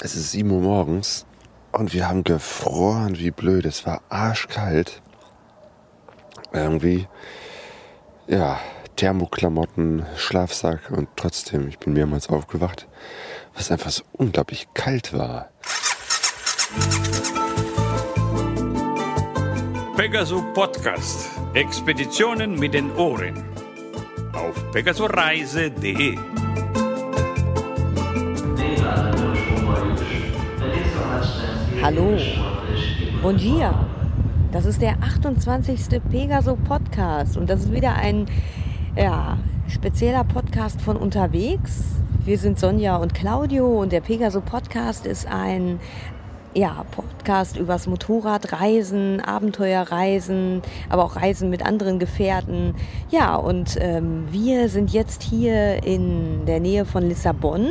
Es ist 7 Uhr morgens und wir haben gefroren wie blöd. Es war arschkalt. Irgendwie, ja, Thermoklamotten, Schlafsack und trotzdem, ich bin mehrmals aufgewacht, was einfach so unglaublich kalt war. Pegasus Podcast. Expeditionen mit den Ohren. Auf pegasoreise.de. Hallo. Bon dia. Das ist der 28. Pegaso Podcast und das ist wieder ein ja, spezieller Podcast von unterwegs. Wir sind Sonja und Claudio und der Pegaso Podcast ist ein ja, Podcast übers Motorradreisen, Abenteuerreisen, aber auch Reisen mit anderen Gefährten. Ja, und ähm, wir sind jetzt hier in der Nähe von Lissabon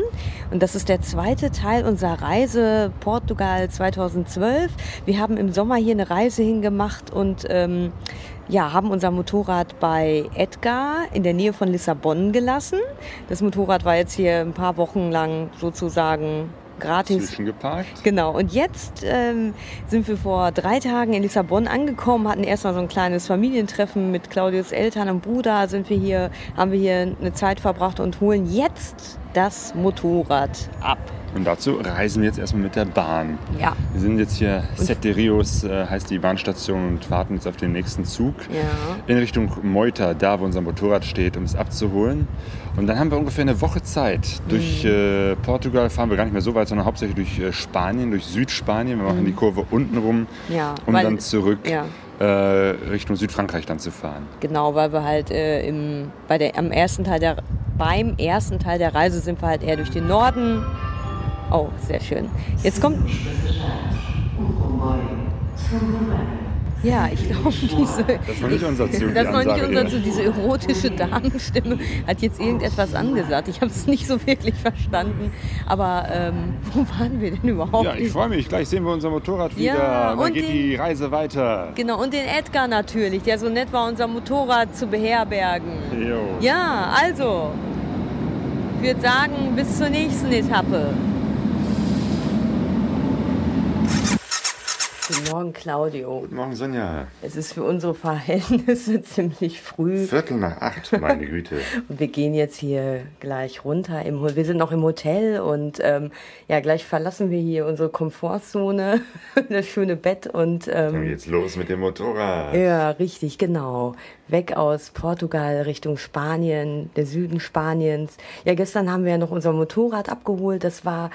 und das ist der zweite Teil unserer Reise Portugal 2012. Wir haben im Sommer hier eine Reise hingemacht und ähm, ja, haben unser Motorrad bei Edgar in der Nähe von Lissabon gelassen. Das Motorrad war jetzt hier ein paar Wochen lang sozusagen gratis. Zwischengeparkt. Genau, und jetzt ähm, sind wir vor drei Tagen in Lissabon angekommen, hatten erstmal so ein kleines Familientreffen mit Claudius Eltern und Bruder, sind wir hier, haben wir hier eine Zeit verbracht und holen jetzt das Motorrad ab. Und dazu reisen wir jetzt erstmal mit der Bahn. Ja. Wir sind jetzt hier, Sete Rios äh, heißt die Bahnstation und warten jetzt auf den nächsten Zug Ja. in Richtung Moita, da wo unser Motorrad steht, um es abzuholen. Und dann haben wir ungefähr eine Woche Zeit. Durch Mhm. äh, Portugal fahren wir gar nicht mehr so weit, sondern hauptsächlich durch äh, Spanien, durch Südspanien. Wir machen die Kurve unten rum, Mhm. Ja, um weil- dann zurück ja. äh, Richtung Südfrankreich dann zu fahren. Genau, weil wir halt äh, im, bei der, am ersten Teil der, beim ersten Teil der Reise sind wir halt eher durch den Norden. Oh, sehr schön. Jetzt kommt. Ja, ich glaube, diese. Das war nicht unser Zug, Das war nicht unser. Zug. Diese erotische Damenstimme hat jetzt irgendetwas angesagt. Ich habe es nicht so wirklich verstanden. Aber ähm, wo waren wir denn überhaupt? Ja, ich freue mich. Gleich sehen wir unser Motorrad wieder. Ja, und dann und geht den- die Reise weiter. Genau, und den Edgar natürlich, der so nett war, unser Motorrad zu beherbergen. Jo. Ja, also, ich würde sagen, bis zur nächsten Etappe. Guten Morgen, Claudio. Guten Morgen, Sonja. Es ist für unsere Verhältnisse ziemlich früh. Viertel nach acht, meine Güte. Und wir gehen jetzt hier gleich runter. Im, wir sind noch im Hotel und ähm, ja, gleich verlassen wir hier unsere Komfortzone, das schöne Bett und ähm, geht's los mit dem Motorrad. Ja, richtig, genau. Weg aus Portugal Richtung Spanien, der Süden Spaniens. Ja, gestern haben wir ja noch unser Motorrad abgeholt. Das war.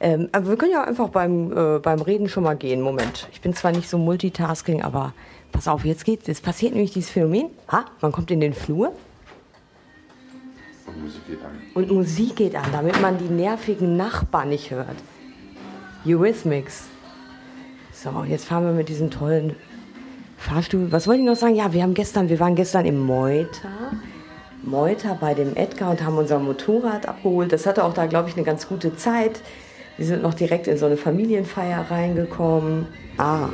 Ähm, aber wir können ja einfach beim, äh, beim Reden schon mal gehen. Moment. Ich bin zwar nicht so multitasking, aber pass auf, jetzt geht's. Jetzt passiert nämlich dieses Phänomen. Ha, man kommt in den Flur Und Musik geht an. und Musik geht an, damit man die nervigen Nachbarn nicht hört. Eurythmics. So, jetzt fahren wir mit diesem tollen Fahrstuhl. Was wollte ich noch sagen? Ja, wir haben gestern, wir waren gestern im Meuter. Meuter bei dem Edgar und haben unser Motorrad abgeholt. Das hatte auch da, glaube ich, eine ganz gute Zeit. Wir sind noch direkt in so eine Familienfeier reingekommen. Ah,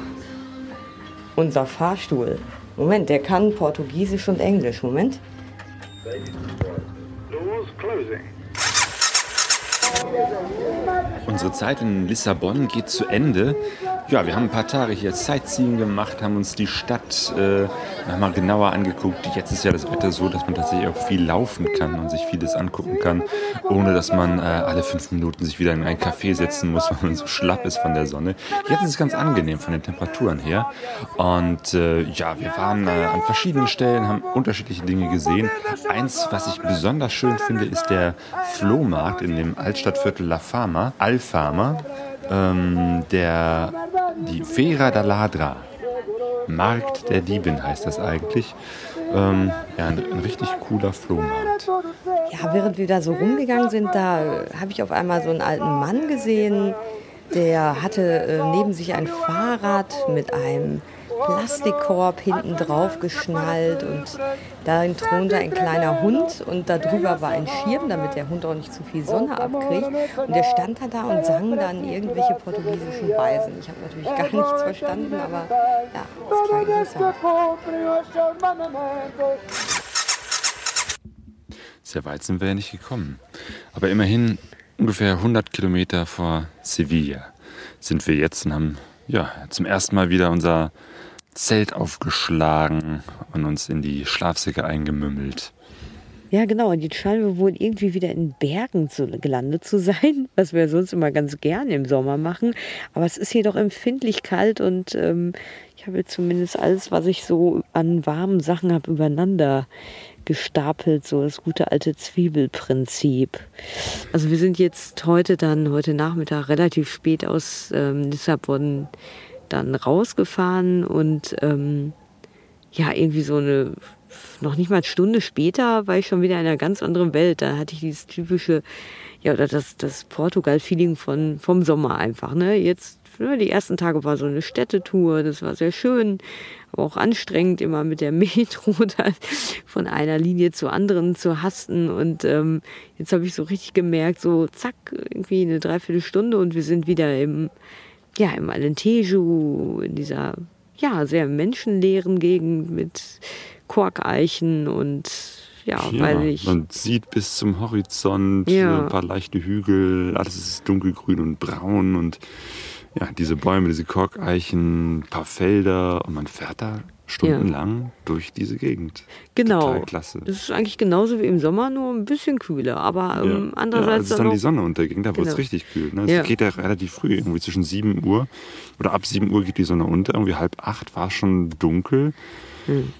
unser Fahrstuhl. Moment, der kann Portugiesisch und Englisch. Moment. Doors closing. Unsere Zeit in Lissabon geht zu Ende. Ja, wir haben ein paar Tage hier Sightseeing gemacht, haben uns die Stadt äh, nochmal genauer angeguckt. Jetzt ist ja das Wetter so, dass man tatsächlich auch viel laufen kann und sich vieles angucken kann, ohne dass man äh, alle fünf Minuten sich wieder in ein Café setzen muss, weil man so schlapp ist von der Sonne. Jetzt ist es ganz angenehm von den Temperaturen her. Und äh, ja, wir waren äh, an verschiedenen Stellen, haben unterschiedliche Dinge gesehen. Eins, was ich besonders schön finde, ist der Flohmarkt in dem Altstadtviertel La Fama, Alfama, ähm, der, die Feira da Ladra. Markt der Diebin heißt das eigentlich. Ähm, ja, ein, ein richtig cooler Flohmarkt. Ja, während wir da so rumgegangen sind, da äh, habe ich auf einmal so einen alten Mann gesehen, der hatte äh, neben sich ein Fahrrad mit einem Plastikkorb hinten drauf geschnallt und darin thronte ein kleiner Hund und darüber war ein Schirm, damit der Hund auch nicht zu viel Sonne abkriegt. Und der stand da und sang dann irgendwelche portugiesischen Weisen. Ich habe natürlich gar nichts verstanden, aber ja, das. Sehr weit sind wir ja nicht gekommen. Aber immerhin ungefähr 100 Kilometer vor Sevilla sind wir jetzt und haben ja, zum ersten Mal wieder unser Zelt aufgeschlagen und uns in die Schlafsäcke eingemümmelt. Ja, genau. Und jetzt scheinen wir wohl irgendwie wieder in Bergen zu, gelandet zu sein, was wir sonst immer ganz gerne im Sommer machen. Aber es ist hier doch empfindlich kalt und ähm, ich habe zumindest alles, was ich so an warmen Sachen habe, übereinander gestapelt, so das gute alte Zwiebelprinzip. Also wir sind jetzt heute dann, heute Nachmittag relativ spät aus ähm, Lissabon dann rausgefahren und ähm, ja, irgendwie so eine noch nicht mal eine Stunde später war ich schon wieder in einer ganz anderen Welt. Da hatte ich dieses typische, ja, oder das, das Portugal-Feeling vom Sommer einfach. Ne? Jetzt, die ersten Tage war so eine Städtetour, das war sehr schön, auch anstrengend, immer mit der Metro von einer Linie zur anderen zu hasten. Und ähm, jetzt habe ich so richtig gemerkt, so zack, irgendwie eine Dreiviertelstunde und wir sind wieder im, ja, im Alentejo, in dieser ja, sehr menschenleeren Gegend mit Korkeichen und ja, ja weiß ich. Man sieht bis zum Horizont ja. ein paar leichte Hügel, alles ist dunkelgrün und braun und ja, diese Bäume, diese Korkeichen, ein paar Felder und man fährt da stundenlang ja. durch diese Gegend. Genau. Total klasse. Das ist eigentlich genauso wie im Sommer, nur ein bisschen kühler. Aber ähm, andererseits. Ja, als dann, dann die Sonne unterging, da genau. wurde es richtig kühl. Ne? Es ja. geht ja relativ früh, irgendwie zwischen 7 Uhr oder ab 7 Uhr geht die Sonne unter. Irgendwie halb acht war es schon dunkel. Hm.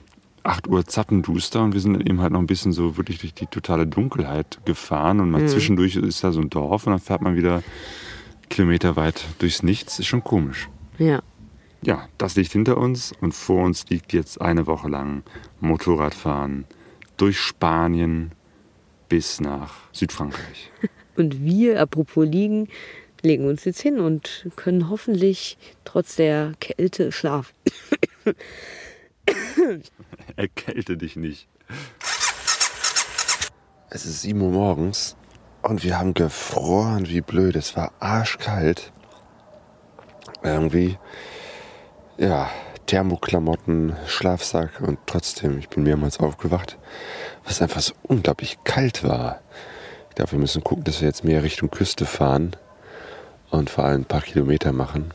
8 Uhr zappenduster und wir sind eben halt noch ein bisschen so wirklich durch die totale Dunkelheit gefahren und mal mhm. zwischendurch ist da so ein Dorf und dann fährt man wieder Kilometer weit durchs Nichts. Ist schon komisch. Ja. Ja, das liegt hinter uns und vor uns liegt jetzt eine Woche lang Motorradfahren durch Spanien bis nach Südfrankreich. Und wir, apropos liegen, legen uns jetzt hin und können hoffentlich trotz der Kälte schlafen. Erkälte dich nicht. Es ist 7 Uhr morgens und wir haben gefroren wie blöd. Es war arschkalt. Irgendwie, ja, Thermoklamotten, Schlafsack und trotzdem, ich bin mehrmals aufgewacht, was einfach so unglaublich kalt war. Ich glaube, wir müssen gucken, dass wir jetzt mehr Richtung Küste fahren und vor allem ein paar Kilometer machen.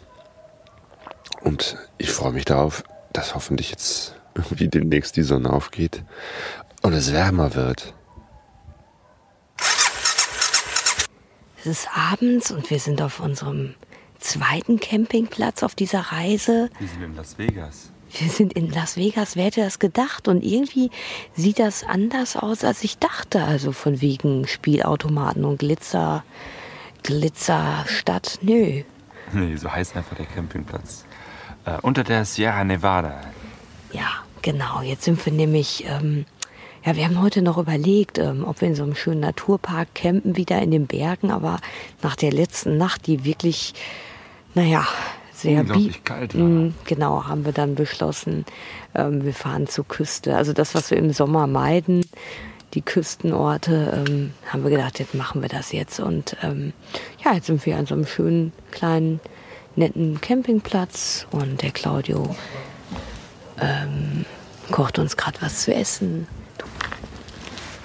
Und ich freue mich darauf, dass hoffentlich jetzt irgendwie demnächst die Sonne aufgeht und es wärmer wird. Es ist abends und wir sind auf unserem zweiten Campingplatz auf dieser Reise. Wir sind in Las Vegas. Wir sind in Las Vegas, wer hätte das gedacht? Und irgendwie sieht das anders aus, als ich dachte. Also von wegen Spielautomaten und Glitzer, Glitzerstadt. Nö. Nee, so heißt einfach der Campingplatz. Äh, unter der Sierra Nevada. Ja, genau. Jetzt sind wir nämlich, ähm, ja, wir haben heute noch überlegt, ähm, ob wir in so einem schönen Naturpark campen, wieder in den Bergen. Aber nach der letzten Nacht, die wirklich, naja, sehr Unglaublich kalt war. Mm, genau, haben wir dann beschlossen, ähm, wir fahren zur Küste. Also das, was wir im Sommer meiden, die Küstenorte, ähm, haben wir gedacht, jetzt machen wir das jetzt. Und ähm, ja, jetzt sind wir an so einem schönen kleinen netten Campingplatz und der Claudio ähm, kocht uns gerade was zu essen.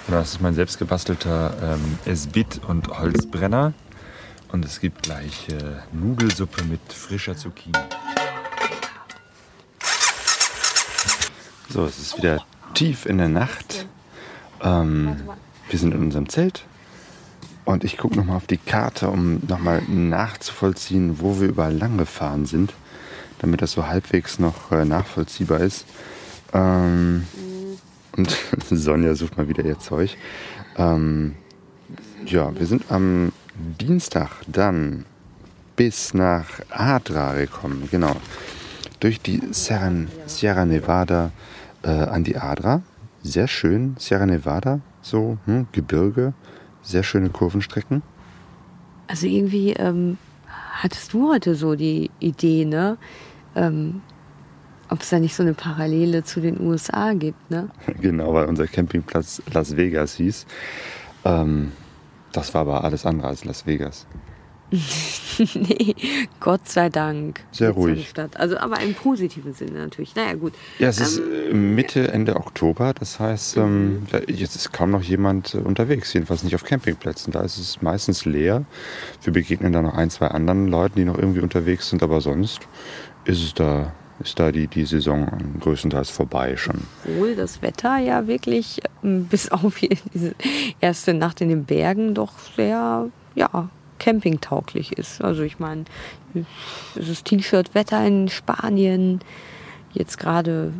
Das ist mein selbstgebastelter ähm, Esbit und Holzbrenner. Und es gibt gleich äh, Nudelsuppe mit frischer Zucchini. So, es ist wieder tief in der Nacht. Ähm, wir sind in unserem Zelt und ich gucke nochmal auf die Karte, um nochmal nachzuvollziehen, wo wir überall lang gefahren sind, damit das so halbwegs noch äh, nachvollziehbar ist. Ähm, und Sonja sucht mal wieder ihr Zeug. Ähm, ja, wir sind am Dienstag dann bis nach Adra gekommen, genau. Durch die Sierra, Nevada äh, an die Adra. Sehr schön, Sierra Nevada, so hm, Gebirge sehr schöne Kurvenstrecken. Also irgendwie ähm, hattest du heute so die Idee, ne? Ähm, ob es da nicht so eine Parallele zu den USA gibt, ne? Genau, weil unser Campingplatz Las Vegas hieß. Ähm, das war aber alles andere als Las Vegas. nee, Gott sei Dank. Sehr ruhig. Also, aber im positiven Sinne natürlich. Naja, gut. Ja, es ist ähm, äh, Mitte, Ende Oktober. Das heißt, ähm, mhm. jetzt ist kaum noch jemand äh, unterwegs. Jedenfalls nicht auf Campingplätzen. Da ist es meistens leer. Wir begegnen da noch ein, zwei anderen Leuten, die noch irgendwie unterwegs sind. Aber sonst ist es da ist da die, die Saison größtenteils vorbei schon. Obwohl das Wetter ja wirklich ähm, bis auf diese erste Nacht in den Bergen doch sehr ja, campingtauglich ist. Also ich meine, es ist T-Shirt-Wetter in Spanien. Jetzt gerade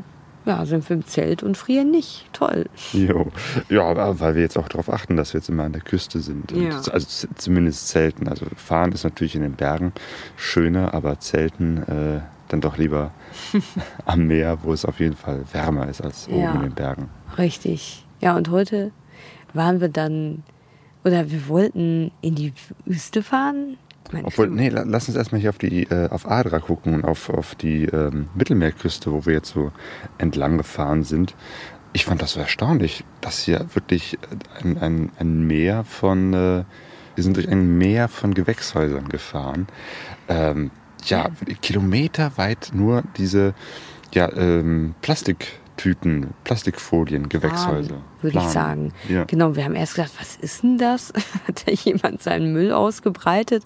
ja, sind wir im Zelt und frieren nicht. Toll. Jo. Ja, weil wir jetzt auch darauf achten, dass wir jetzt immer an der Küste sind. Ja. Also zumindest Zelten. Also fahren ist natürlich in den Bergen schöner, aber Zelten äh, dann doch lieber am Meer, wo es auf jeden Fall wärmer ist als oben ja, in den Bergen. Richtig. Ja, und heute waren wir dann oder wir wollten in die Wüste fahren. Obwohl, nee, lass uns erstmal hier auf die äh, auf Adra gucken und auf, auf die ähm, Mittelmeerküste, wo wir jetzt so entlang gefahren sind. Ich fand das so erstaunlich, dass hier wirklich ein, ein, ein Meer von, äh, wir sind durch ein Meer von Gewächshäusern gefahren. Ähm, ja, kilometerweit nur diese ja, ähm, Plastik. Tüten, Plastikfolien, Gewächshäuser. Würde ich sagen. Ja. Genau, wir haben erst gedacht, was ist denn das? Hat da jemand seinen Müll ausgebreitet?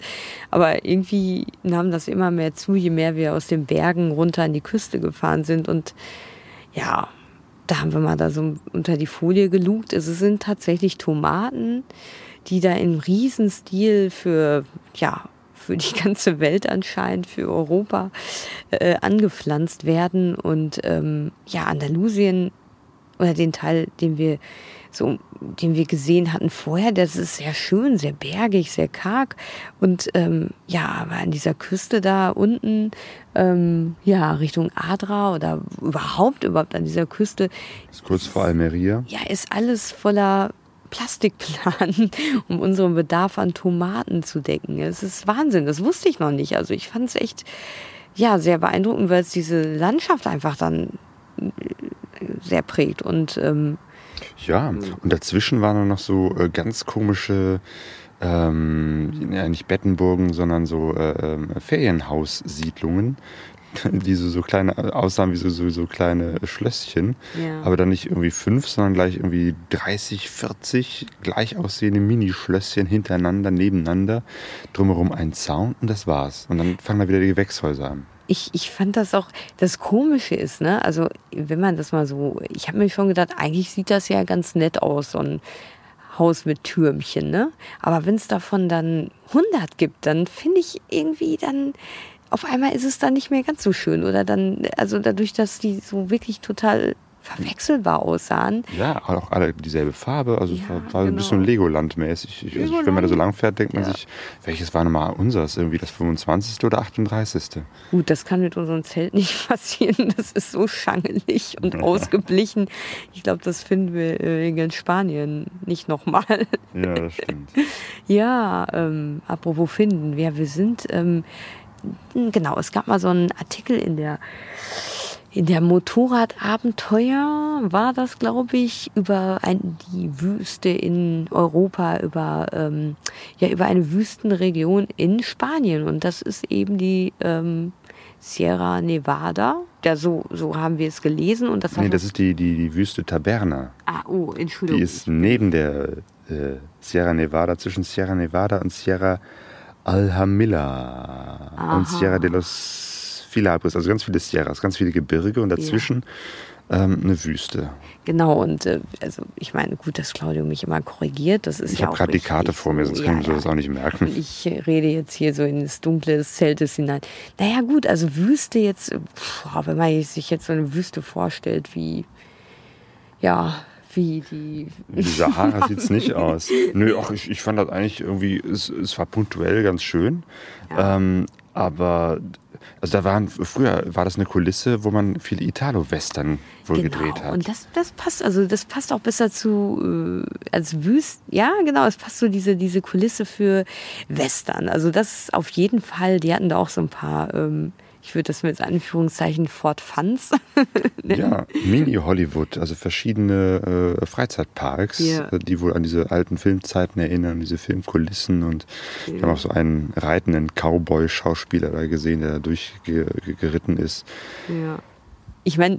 Aber irgendwie nahm das immer mehr zu, je mehr wir aus den Bergen runter an die Küste gefahren sind. Und ja, da haben wir mal da so unter die Folie gelugt. Es sind tatsächlich Tomaten, die da im Riesenstil für ja, für die ganze Welt anscheinend, für Europa äh, angepflanzt werden. Und ähm, ja, Andalusien oder den Teil, den wir so, den wir gesehen hatten vorher, das ist sehr schön, sehr bergig, sehr karg. Und ähm, ja, aber an dieser Küste da unten, ähm, ja, Richtung Adra oder überhaupt, überhaupt an dieser Küste. Ist kurz vor Almeria. Ja, ist alles voller Plastikplan, um unseren Bedarf an Tomaten zu decken. Es ist Wahnsinn, das wusste ich noch nicht. Also ich fand es echt ja, sehr beeindruckend, weil es diese Landschaft einfach dann äh, sehr prägt. Und, ähm, ja, und dazwischen waren noch so äh, ganz komische ähm, ja, nicht Bettenburgen, sondern so äh, ähm, Ferienhaussiedlungen, die so, so kleine aussahen wie so, so, so kleine Schlösschen. Ja. Aber dann nicht irgendwie fünf, sondern gleich irgendwie 30, 40 gleich aussehende Minischlösschen hintereinander, nebeneinander. Drumherum ein Zaun und das war's. Und dann fangen da wieder die Gewächshäuser an. Ich, ich fand das auch, das Komische ist, ne, also wenn man das mal so, ich habe mir schon gedacht, eigentlich sieht das ja ganz nett aus, so ein Haus mit Türmchen, ne? Aber wenn es davon dann 100 gibt, dann finde ich irgendwie dann auf einmal ist es dann nicht mehr ganz so schön oder dann, also dadurch, dass die so wirklich total verwechselbar aussahen. Ja, auch alle dieselbe Farbe. Also ja, es war, war genau. ein bisschen Legoland-mäßig. Legoland. Also wenn man da so lang fährt, denkt man ja. sich, welches war nochmal unseres? Irgendwie das 25. oder 38. Gut, das kann mit unserem Zelt nicht passieren. Das ist so schangelig und ausgeblichen. Ich glaube, das finden wir äh, in Spanien nicht nochmal. Ja, das stimmt. ja, ähm, apropos finden. Ja, wir sind, ähm, genau, es gab mal so einen Artikel in der in der Motorradabenteuer war das, glaube ich, über ein, die Wüste in Europa, über, ähm, ja, über eine Wüstenregion in Spanien. Und das ist eben die ähm, Sierra Nevada. Ja, so, so haben wir es gelesen. Und das nee, das ist die, die, die Wüste Taberna. Ah, oh, Entschuldigung. Die ist neben der äh, Sierra Nevada, zwischen Sierra Nevada und Sierra Alhamilla und Sierra de los Filabris, also ganz viele Sierras, ganz viele Gebirge und dazwischen ja. ähm, eine Wüste. Genau, und äh, also ich meine, gut, dass Claudio mich immer korrigiert. Das ist ich ja habe gerade die Karte vor mir, sonst ja, kann ich ja. das auch nicht merken. Ich rede jetzt hier so ins Dunkle des Zeltes hinein. Naja, gut, also Wüste jetzt, boah, wenn man sich jetzt so eine Wüste vorstellt, wie, ja, wie die. Die Sahara sieht es nicht aus. Nö, ach, ich, ich fand das eigentlich irgendwie, es, es war punktuell ganz schön. Ja. Ähm, aber also da waren früher war das eine Kulisse, wo man viele Italo-Western wohl genau. gedreht hat. Und das, das passt, also das passt auch besser zu äh, als Wüst. Ja, genau, es passt so diese, diese Kulisse für Western. Also das auf jeden Fall, die hatten da auch so ein paar ähm, ich würde das mit Anführungszeichen Fort Funds Ja, Mini-Hollywood, also verschiedene äh, Freizeitparks, Ja. äh, die wohl an diese alten Filmzeiten erinnern, diese Filmkulissen. Und wir haben auch so einen reitenden Cowboy-Schauspieler da gesehen, der da durchgeritten ist. Ja. Ich meine,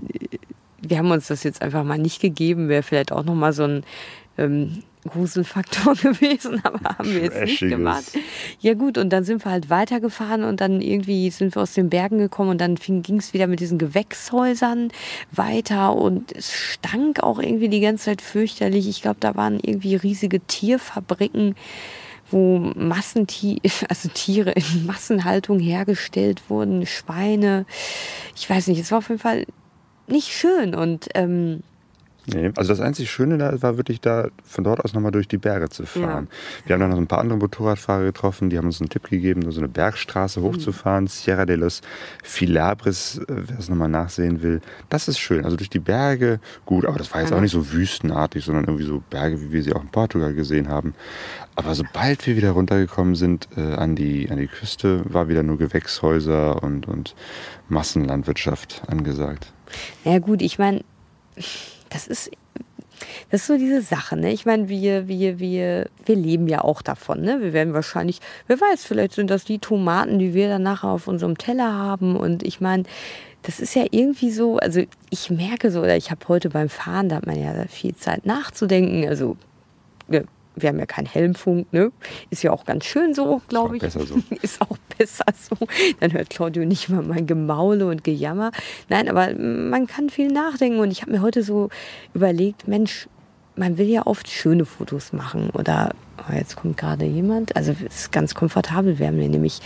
wir haben uns das jetzt einfach mal nicht gegeben, wäre vielleicht auch nochmal so ein ähm, Gruselfaktor gewesen, aber haben wir jetzt nicht Trashiges. gemacht. Ja gut, und dann sind wir halt weitergefahren und dann irgendwie sind wir aus den Bergen gekommen und dann ging es wieder mit diesen Gewächshäusern weiter und es stank auch irgendwie die ganze Zeit fürchterlich. Ich glaube, da waren irgendwie riesige Tierfabriken wo Massenti also Tiere in Massenhaltung hergestellt wurden, Schweine. Ich weiß nicht, es war auf jeden Fall nicht schön und ähm, Nee, also das einzig Schöne da war wirklich da von dort aus nochmal durch die Berge zu fahren. Wir haben dann noch ein paar andere Motorradfahrer getroffen, die haben uns einen Tipp gegeben, so eine Bergstraße hochzufahren, Sierra de los Filabres, äh, wer es nochmal nachsehen will. Das ist schön, also durch die Berge, gut, aber das war jetzt auch nicht so wüstenartig, sondern irgendwie so Berge, wie wir sie auch in Portugal gesehen haben. Aber sobald wir wieder runtergekommen sind äh, an, die, an die Küste, war wieder nur Gewächshäuser und, und Massenlandwirtschaft angesagt. Ja gut, ich meine, das ist, das ist so diese Sache, ne? Ich meine, wir, wir, wir, wir leben ja auch davon, ne? Wir werden wahrscheinlich, wer weiß, vielleicht sind das die Tomaten, die wir dann nachher auf unserem Teller haben. Und ich meine, das ist ja irgendwie so, also ich merke so, oder ich habe heute beim Fahren, da hat man ja viel Zeit nachzudenken. Also wir, wir haben ja keinen Helmfunk, ne? Ist ja auch ganz schön so, glaube ich. besser so. Ist auch besser so. Dann hört Claudio nicht mal mein Gemaule und Gejammer. Nein, aber man kann viel nachdenken. Und ich habe mir heute so überlegt, Mensch, man will ja oft schöne Fotos machen. Oder oh, jetzt kommt gerade jemand. Also es ist ganz komfortabel. Wir haben hier nämlich,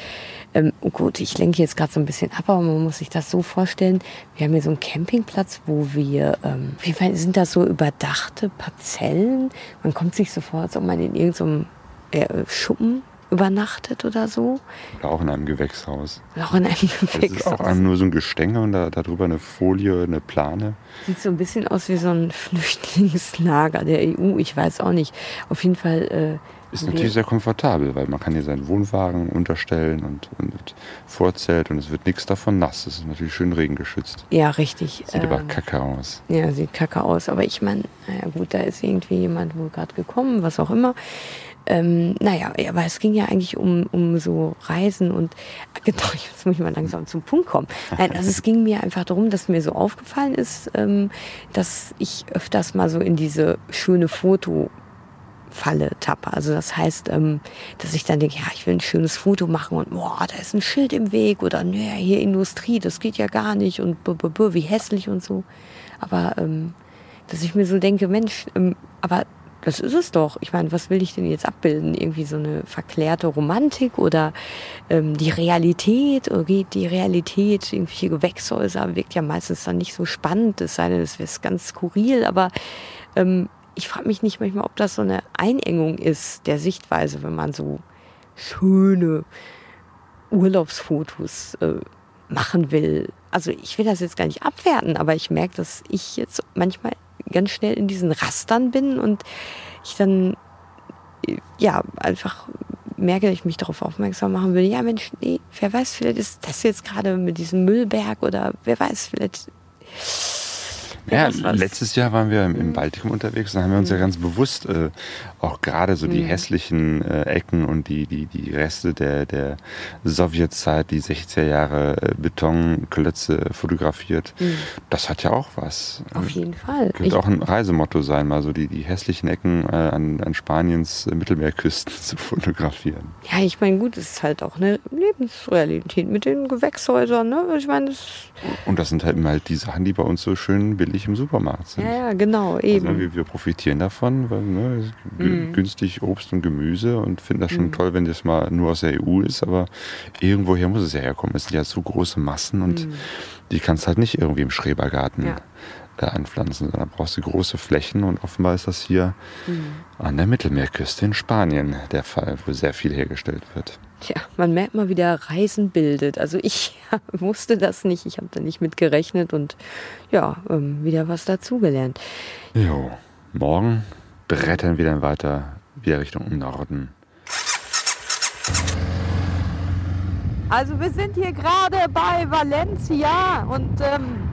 ähm, oh gut, ich lenke jetzt gerade so ein bisschen ab, aber man muss sich das so vorstellen. Wir haben hier so einen Campingplatz, wo wir, ähm, wie weit sind das so überdachte Parzellen? Man kommt sich so vor, als ob man in irgendeinem äh, Schuppen übernachtet oder so. Oder auch in einem Gewächshaus. Oder auch in einem Das ist auch Gewächshaus. nur so ein Gestänge und da, darüber eine Folie, eine Plane. Sieht so ein bisschen aus wie so ein Flüchtlingslager der EU. Ich weiß auch nicht. Auf jeden Fall. Äh, Ist natürlich sehr komfortabel, weil man kann hier seinen Wohnwagen unterstellen und, und Vorzelt und es wird nichts davon nass. Es ist natürlich schön regengeschützt. ja, richtig. Sieht aber ähm, kacke aus. Ja, sieht kacke aus. Aber ich meine, naja gut, da ist irgendwie jemand wohl gerade gekommen, was auch immer. Ähm, naja, aber es ging ja eigentlich um, um so Reisen und genau, jetzt muss ich mal langsam zum Punkt kommen. Nein, also es ging mir einfach darum, dass mir so aufgefallen ist, ähm, dass ich öfters mal so in diese schöne Foto Falle tappe. Also das heißt, ähm, dass ich dann denke, ja, ich will ein schönes Foto machen und boah, da ist ein Schild im Weg oder nö, hier Industrie, das geht ja gar nicht und b -b -b, wie hässlich und so. Aber ähm, dass ich mir so denke, Mensch, ähm, aber das ist es doch. Ich meine, was will ich denn jetzt abbilden? Irgendwie so eine verklärte Romantik oder ähm, die Realität? Oder geht die Realität, irgendwelche Gewächshäuser, wirkt ja meistens dann nicht so spannend, es sei denn, es wäre ganz skurril, aber ähm, ich frage mich nicht manchmal, ob das so eine Einengung ist der Sichtweise, wenn man so schöne Urlaubsfotos äh, machen will. Also ich will das jetzt gar nicht abwerten, aber ich merke, dass ich jetzt manchmal ganz schnell in diesen Rastern bin und ich dann ja einfach merke, dass ich mich darauf aufmerksam machen will. Ja Mensch, nee, wer weiß, vielleicht ist das jetzt gerade mit diesem Müllberg oder wer weiß, vielleicht Ja, letztes Jahr waren wir im, im Baltikum unterwegs und haben wir uns ja ganz bewusst äh, auch gerade so die hässlichen äh, Ecken und die, die, die Reste der, der Sowjetzeit, die 60er Jahre äh, Betonklötze fotografiert. Das hat ja auch was. auf jeden Fall. Könnte Ich- auch ein Reisemotto sein, mal so die, die hässlichen Ecken äh, an, an Spaniens äh, Mittelmeerküsten zu fotografieren. Ja, ich meine, gut, es ist halt auch eine Lebensrealität mit den Gewächshäusern. Ne? Ich meine, das, Und das sind halt immer halt die Sachen, die bei uns so schön billig im Supermarkt sind. ja, ja, genau, Also, eben. ne, wir, wir profitieren davon, weil ne, Mhm. günstig Obst und Gemüse und finden das schon toll, wenn das mal nur aus der EU ist, aber irgendwoher muss es ja herkommen. Es sind ja so große Massen und die kannst du halt nicht irgendwie im Schrebergarten. Ja. äh, anpflanzen, sondern brauchst du große Flächen und offenbar ist das hier Mhm. an der Mittelmeerküste in Spanien der Fall, wo sehr viel hergestellt wird. Tja, man merkt mal, wie der Reisen bildet. Also ich wusste das nicht, ich habe da nicht mit gerechnet und ja, ähm, wieder was dazugelernt. Jo, morgen brettern wir dann weiter wieder Richtung Norden. Also wir sind hier gerade bei Valencia und ähm,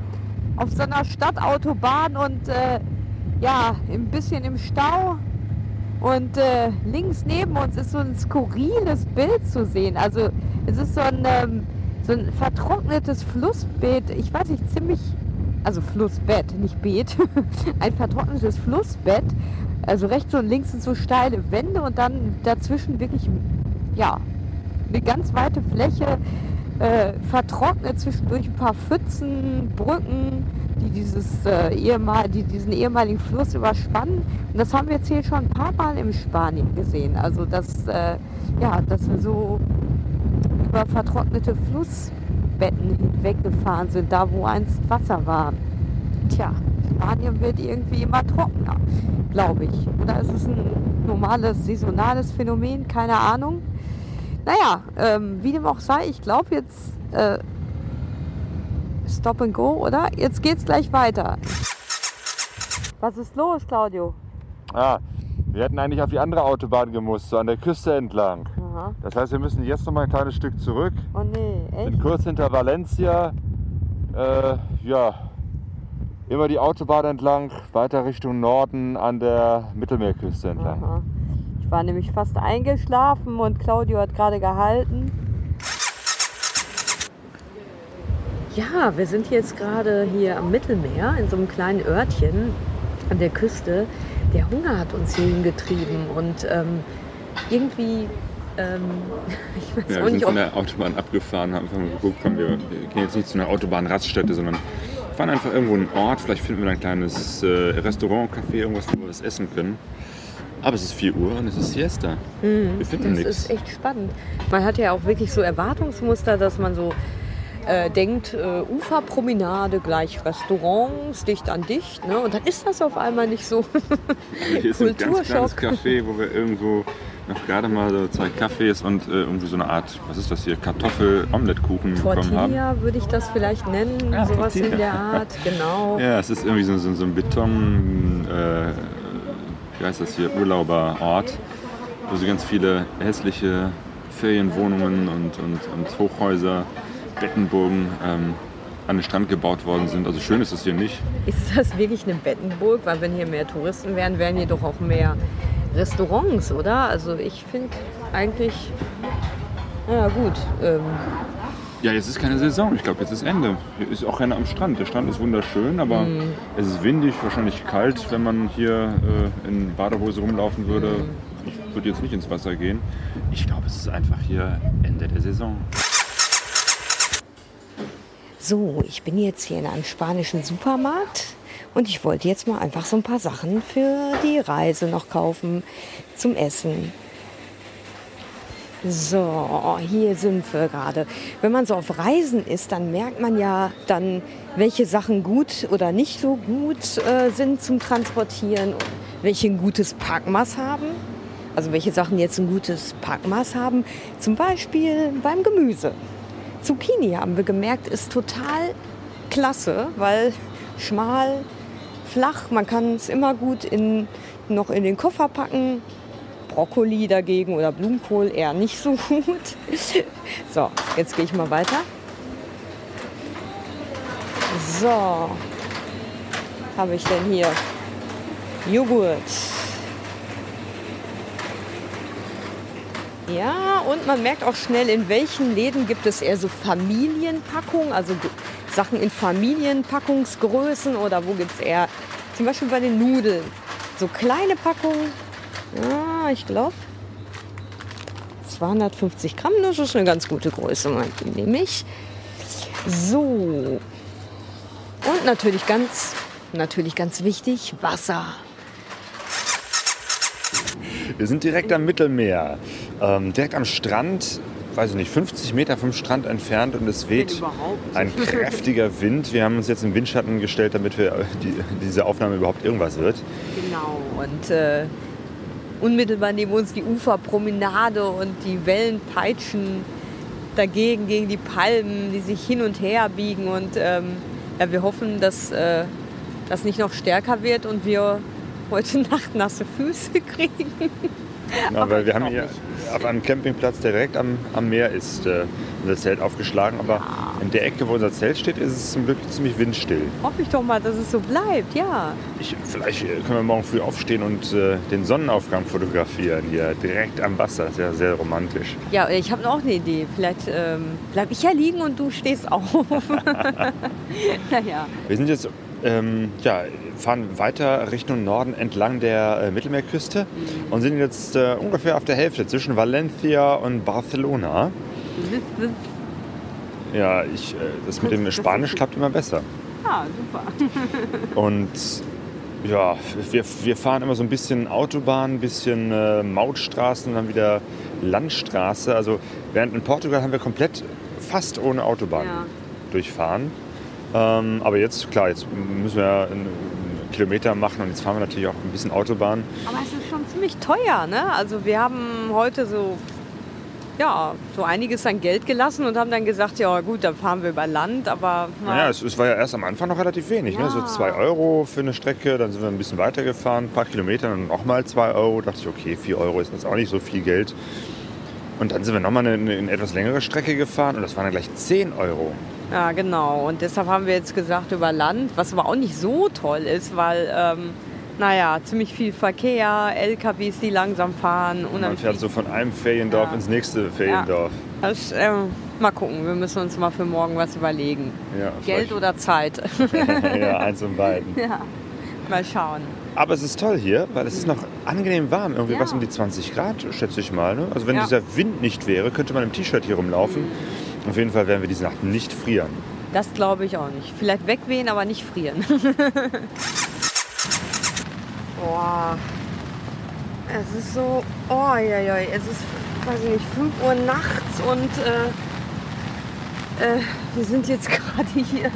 auf so einer Stadtautobahn und äh, ja, ein bisschen im Stau. Und äh, links neben uns ist so ein skurriles Bild zu sehen. Also es ist so ein, ähm, so ein vertrocknetes Flussbeet. Ich weiß nicht, ziemlich, also Flussbett, nicht Beet. ein vertrocknetes Flussbett. Also rechts und links sind so steile Wände und dann dazwischen wirklich, ja, eine ganz weite Fläche äh, vertrocknet, zwischendurch ein paar Pfützen, Brücken, die, dieses, äh, ehemal, die diesen ehemaligen Fluss überspannen. Und das haben wir jetzt hier schon ein paar Mal in Spanien gesehen. Also dass, äh, ja, dass wir so über vertrocknete Flussbetten hinweggefahren sind, da wo einst Wasser war. Tja, Spanien wird irgendwie immer trockener, glaube ich. Oder ist es ein normales, saisonales Phänomen? Keine Ahnung. Naja, ähm, wie dem auch sei, ich glaube jetzt äh, Stop and Go, oder? Jetzt geht's gleich weiter. Was ist los, Claudio? Ah, wir hätten eigentlich auf die andere Autobahn gemusst, so an der Küste entlang. Aha. Das heißt, wir müssen jetzt noch mal ein kleines Stück zurück. Oh nee, Sind echt? kurz hinter Valencia. Äh, ja, immer die Autobahn entlang, weiter Richtung Norden an der Mittelmeerküste entlang. Aha. Ich war nämlich fast eingeschlafen und Claudio hat gerade gehalten. Ja, wir sind jetzt gerade hier am Mittelmeer in so einem kleinen Örtchen an der Küste. Der Hunger hat uns hierhin getrieben und ähm, irgendwie, ähm, ich weiß Ja, auch wir sind nicht, von der Autobahn abgefahren, haben einfach mal geguckt, komm, wir, wir gehen jetzt nicht zu einer Autobahnraststätte, sondern fahren einfach irgendwo einen Ort, vielleicht finden wir da ein kleines äh, Restaurant, Café, irgendwas, wo wir was essen können. Aber es ist 4 Uhr und es ist Siesta. wir finden Mhm. Das nichts. ist echt spannend. Man hat ja auch wirklich so Erwartungsmuster, dass man so äh, denkt, äh, Uferpromenade gleich Restaurants, dicht an dicht. Ne? Und dann ist das auf einmal nicht so. Hier ist ein ganz Kulturschock. kleines Café, wo wir irgendwo noch gerade mal so zwei Kaffees und äh, irgendwie so eine Art, was ist das hier, Kartoffel-Omelette-Kuchen bekommen haben. Tortilla würde ich das vielleicht nennen, Ja, sowas Tortilla. in der Art, genau. Ja, es ist irgendwie so, so, so ein Beton, äh, wie heißt das hier, Urlauberort, wo so ganz viele hässliche Ferienwohnungen und, und, und Hochhäuser, Bettenburgen ähm, an den Strand gebaut worden sind. Also schön ist es hier nicht. Ist das wirklich eine Bettenburg? Weil wenn hier mehr Touristen wären, wären hier doch auch mehr Restaurants, oder? Also ich finde eigentlich, na gut, ähm, Ja, jetzt ist keine Saison. Ich glaube, jetzt ist Ende. Hier ist auch keiner am Strand. Der Strand ist wunderschön, aber Mhm. es ist windig, wahrscheinlich kalt, wenn man hier äh, in Badehose rumlaufen würde. Mhm. Ich würde jetzt nicht ins Wasser gehen. Ich glaube, es ist einfach hier Ende der Saison. So, ich bin jetzt hier in einem spanischen Supermarkt und ich wollte jetzt mal einfach so ein paar Sachen für die Reise noch kaufen zum Essen. So, hier sind wir gerade. Wenn man so auf Reisen ist, dann merkt man ja dann, welche Sachen gut oder nicht so gut äh, sind zum Transportieren, welche ein gutes Packmaß haben. Also welche Sachen jetzt ein gutes Packmaß haben. Zum Beispiel beim Gemüse. Zucchini haben wir gemerkt, ist total klasse, weil schmal, flach, man kann es immer gut in, noch in den Koffer packen. Brokkoli dagegen oder Blumenkohl eher nicht so gut. So, jetzt gehe ich mal weiter. So, habe ich denn hier Joghurt. Ja, und man merkt auch schnell, in welchen Läden gibt es eher so Familienpackungen, also Sachen in Familienpackungsgrößen oder wo gibt es eher, zum Beispiel bei den Nudeln, so kleine Packungen. Ja, ich glaube 250 Gramm, das ist eine ganz gute Größe, nehme ich. So. Und natürlich ganz, natürlich ganz wichtig, Wasser. Wir sind direkt am Mittelmeer, ähm, direkt am Strand, weiß ich nicht, 50 Meter vom Strand entfernt und es weht ein kräftiger Wind. Wir haben uns jetzt in Windschatten gestellt, damit wir äh, die, diese Aufnahme überhaupt irgendwas wird. Genau. Und äh, unmittelbar neben uns die Uferpromenade und die Wellen peitschen dagegen gegen die Palmen, die sich hin und her biegen. Und ähm, ja, wir hoffen, dass äh, das nicht noch stärker wird und wir heute Nacht nasse Füße kriegen. Aber weil wir haben hier nicht. Auf einem Campingplatz, der direkt am, am Meer ist, äh, unser Zelt aufgeschlagen. Aber in der Ecke, wo unser Zelt steht, ist es zum Glück ziemlich windstill. Hoffe ich doch mal, dass es so bleibt, ja. Ich, vielleicht äh, können wir morgen früh aufstehen und äh, den Sonnenaufgang fotografieren hier direkt am Wasser. Das ist ja sehr romantisch. Ja, ich habe auch eine Idee. Vielleicht ähm, bleibe ich ja liegen und du stehst auf. naja. Wir sind jetzt ähm, ja, fahren weiter Richtung Norden entlang der äh, Mittelmeerküste und sind jetzt äh, ungefähr auf der Hälfte zwischen Valencia und Barcelona. Ja, ich, äh, das mit dem Spanisch klappt immer besser. Ah, super. Und ja, wir, wir fahren immer so ein bisschen Autobahn, ein bisschen äh, Mautstraßen und dann wieder Landstraße. Also während in Portugal haben wir komplett fast ohne Autobahn Ja. durchfahren. Ähm, aber jetzt, klar, jetzt müssen wir einen, Kilometer machen und jetzt fahren wir natürlich auch ein bisschen Autobahn. Aber es ist schon ziemlich teuer, ne? Also wir haben heute so, ja, so einiges an Geld gelassen und haben dann gesagt, ja gut, dann fahren wir über Land, aber na, Naja, es, es war ja erst am Anfang noch relativ wenig. Ne? So Ja. 2 Euro für eine Strecke, dann sind wir ein bisschen weitergefahren, ein paar Kilometer, dann nochmal 2 Euro. Dachte ich, okay, 4 Euro ist jetzt auch nicht so viel Geld. Und dann sind wir nochmal eine, eine etwas längere Strecke gefahren und das waren dann gleich 10 Euro. Ja genau. Und deshalb haben wir jetzt gesagt über Land, was aber auch nicht so toll ist, weil, ähm, naja, ziemlich viel Verkehr, LKWs, die langsam fahren. Und Man fährt so von einem Feriendorf Ja. ins nächste Feriendorf. das, ähm, mal gucken, wir müssen uns mal für morgen was überlegen. Ja, Geld oder Zeit? ja, eins und beiden. ja, mal schauen. Aber es ist toll hier, weil es ist noch angenehm warm. Irgendwie Ja. was um die 20 Grad, schätze ich mal. Ne? Also wenn Ja. dieser Wind nicht wäre, könnte man im T-Shirt hier rumlaufen. Auf jeden Fall werden wir diese Nacht nicht frieren. Das glaube ich auch nicht. Vielleicht wegwehen, aber nicht frieren. Boah. Es ist so, oh ja, ja, es ist, weiß ich nicht, 5 Uhr nachts und äh, äh, wir sind jetzt gerade hier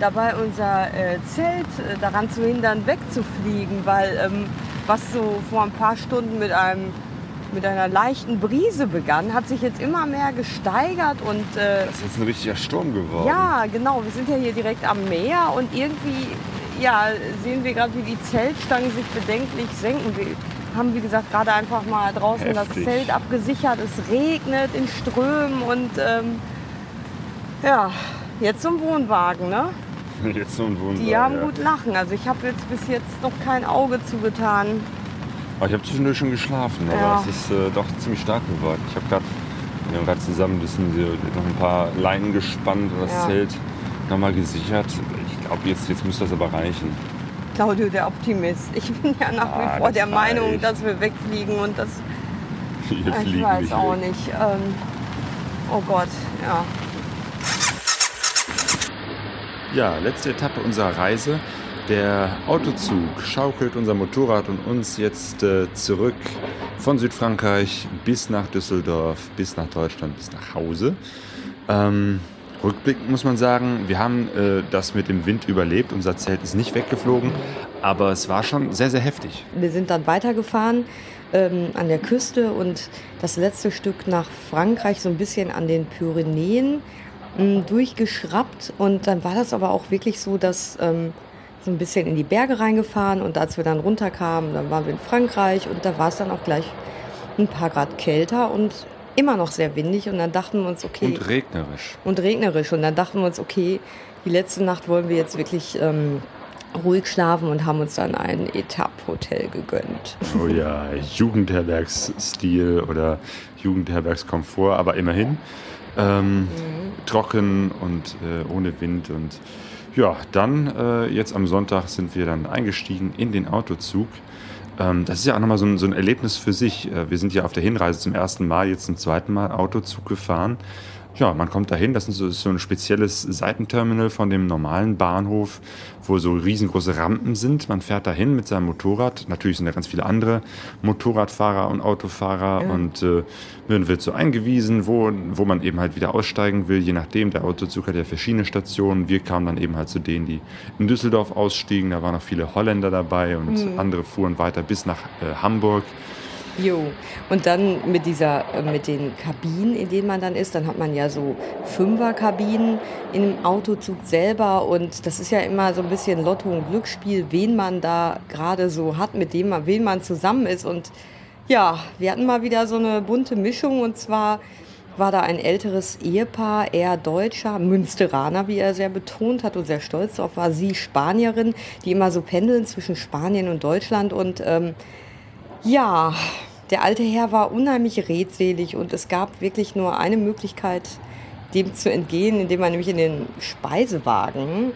dabei, unser äh, Zelt äh, daran zu hindern, wegzufliegen, weil ähm, was so vor ein paar Stunden mit einem mit einer leichten Brise begann, hat sich jetzt immer mehr gesteigert und äh, Das ist jetzt ein richtiger Sturm geworden. ja, genau. Wir sind ja hier direkt am Meer und irgendwie ja, sehen wir gerade, wie die Zeltstangen sich bedenklich senken. Wir haben, wie gesagt, gerade einfach mal draußen Heftig. das Zelt abgesichert. Es regnet in Strömen und ähm, ja, jetzt zum Wohnwagen. Ne? Jetzt ein Wunder. Die haben ja. gut lachen. Also ich habe jetzt bis jetzt noch kein Auge zugetan. Aber ich habe zwischendurch schon geschlafen, aber Ja. es ist äh, doch ziemlich stark geworden. Ich habe gerade, wir haben gerade zusammen ein bisschen noch ein paar Leinen gespannt und das Ja. Zelt nochmal gesichert. Ich glaube, jetzt, jetzt müsste das aber reichen. Claudio, der Optimist. Ich bin ja nach Ah, wie vor der Meinung, reicht. dass wir wegfliegen und das Wir Ich fliegen weiß nicht auch weg. nicht. Ähm, oh Gott, ja. Ja, letzte Etappe unserer Reise. Der Autozug schaukelt unser Motorrad und uns jetzt äh, zurück von Südfrankreich bis nach Düsseldorf, bis nach Deutschland, bis nach Hause. Ähm, rückblickend muss man sagen, wir haben äh, das mit dem Wind überlebt. Unser Zelt ist nicht weggeflogen, aber es war schon sehr, sehr heftig. Wir sind dann weitergefahren ähm, an der Küste und das letzte Stück nach Frankreich, so ein bisschen an den Pyrenäen, mh, durchgeschraubt. Und dann war das aber auch wirklich so, dass ähm, ein bisschen in die Berge reingefahren und als wir dann runterkamen, dann waren wir in Frankreich und da war es dann auch gleich ein paar Grad kälter und immer noch sehr windig und dann dachten wir uns, okay. Und regnerisch. und regnerisch. Und dann dachten wir uns, okay, die letzte Nacht wollen wir jetzt wirklich ähm, ruhig schlafen und haben uns dann ein Etappe-Hotel gegönnt. Oh ja, Jugendherbergsstil oder Jugendherbergskomfort, aber immerhin. Ähm, Trocken und äh, ohne Wind. Und ja, dann äh, jetzt am Sonntag sind wir dann eingestiegen in den Autozug. Ähm, das ist ja auch nochmal so ein, so ein Erlebnis für sich. Äh, wir sind ja auf der Hinreise zum ersten Mal, jetzt zum zweiten Mal Autozug gefahren. Ja, man kommt dahin, das ist so, ist so ein spezielles Seitenterminal von dem normalen Bahnhof, wo so riesengroße Rampen sind. Man fährt dahin mit seinem Motorrad. Natürlich sind da ganz viele andere Motorradfahrer und Autofahrer und äh, man wird so eingewiesen, wo, wo man eben halt wieder aussteigen will, je nachdem. Der Autozug hat ja verschiedene Stationen. Wir kamen dann eben halt zu denen, die in Düsseldorf ausstiegen. Da waren noch viele Holländer dabei und andere fuhren weiter bis nach äh, Hamburg. Jo. Und dann mit dieser, äh, mit den Kabinen, in denen man dann ist, dann hat man ja so Fünferkabinen im Autozug selber und das ist ja immer so ein bisschen Lotto und Glücksspiel, wen man da gerade so hat, mit dem man, wen man zusammen ist und Ja, wir hatten mal wieder so eine bunte Mischung und zwar war da ein älteres Ehepaar, er Deutscher, Münsteraner, wie er sehr betont hat und sehr stolz darauf war. Sie Spanierin, die immer so pendeln zwischen Spanien und Deutschland. Und ähm, ja, der alte Herr war unheimlich redselig und es gab wirklich nur eine Möglichkeit, dem zu entgehen, indem man nämlich in den Speisewagen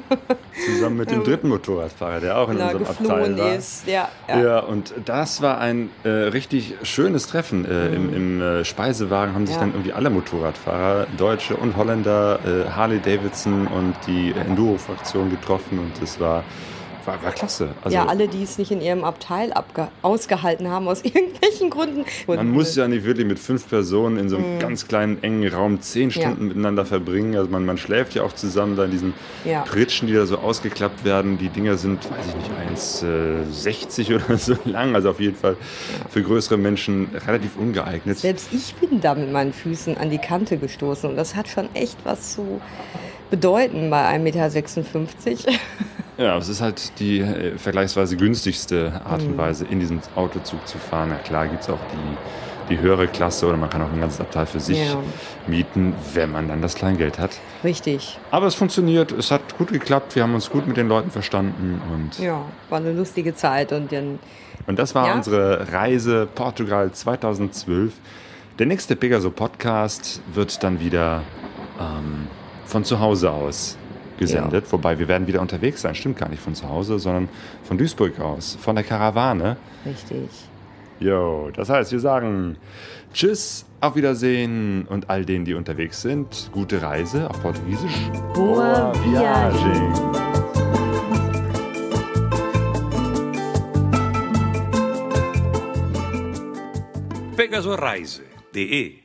zusammen mit dem dritten Motorradfahrer, der auch in Na, unserem Abteil war. Ist. Ja, ja. ja, und das war ein äh, richtig schönes Treffen. Äh, mhm. Im, im äh, Speisewagen haben sich ja. dann irgendwie alle Motorradfahrer, Deutsche und Holländer, äh, Harley Davidson und die Enduro-Fraktion getroffen und es war war, war klasse. Also ja, alle, die es nicht in ihrem Abteil ausgehalten haben, aus irgendwelchen Gründen. Man muss ja nicht wirklich mit fünf Personen in so einem mhm. ganz kleinen, engen Raum zehn Stunden ja. miteinander verbringen. Also man, man schläft ja auch zusammen da in diesen ja. Pritschen, die da so ausgeklappt werden. Die Dinger sind, weiß ich nicht, 1,60 äh, oder so lang. Also auf jeden Fall für größere Menschen relativ ungeeignet. Selbst ich bin da mit meinen Füßen an die Kante gestoßen und das hat schon echt was zu bedeuten bei 1,56 Meter. Ja, es ist halt die äh, vergleichsweise günstigste Art und mhm. Weise, in diesem Autozug zu fahren. Na klar gibt es auch die, die höhere Klasse oder man kann auch ein ganzes Abteil für sich ja. mieten, wenn man dann das Kleingeld hat. Richtig. Aber es funktioniert, es hat gut geklappt, wir haben uns gut mit den Leuten verstanden. Und ja, war eine lustige Zeit. Und, dann, und das war ja? unsere Reise Portugal 2012. Der nächste Pegaso Podcast wird dann wieder ähm, von zu Hause aus gesendet. Ja. Wobei wir werden wieder unterwegs sein. Stimmt gar nicht von zu Hause, sondern von Duisburg aus, von der Karawane. Richtig. Jo, das heißt, wir sagen Tschüss, auf Wiedersehen und all denen, die unterwegs sind, gute Reise auf Portugiesisch. Boa viagem. Pegasoreise.de